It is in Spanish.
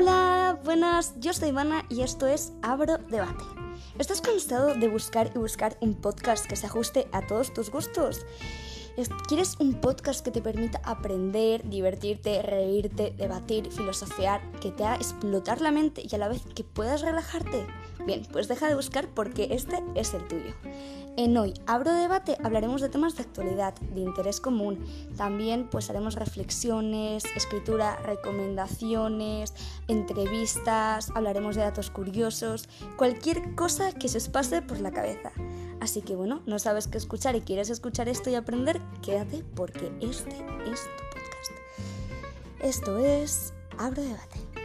Hola, buenas, yo soy Ivana y esto es Abro Debate. ¿Estás cansado de buscar y buscar un podcast que se ajuste a todos tus gustos? ¿Quieres un podcast que te permita aprender, divertirte, reírte, debatir, filosofiar, que te haga explotar la mente y a la vez que puedas relajarte? Bien, pues deja de buscar porque este es el tuyo. En Hoy Abro Debate hablaremos de temas de actualidad, de interés común. También pues haremos reflexiones, escritura, recomendaciones, entrevistas, hablaremos de datos curiosos, cualquier cosa que se os pase por la cabeza. Así que bueno, no sabes qué escuchar y quieres escuchar esto y aprender, quédate porque este es tu podcast. Esto es Abro Debate.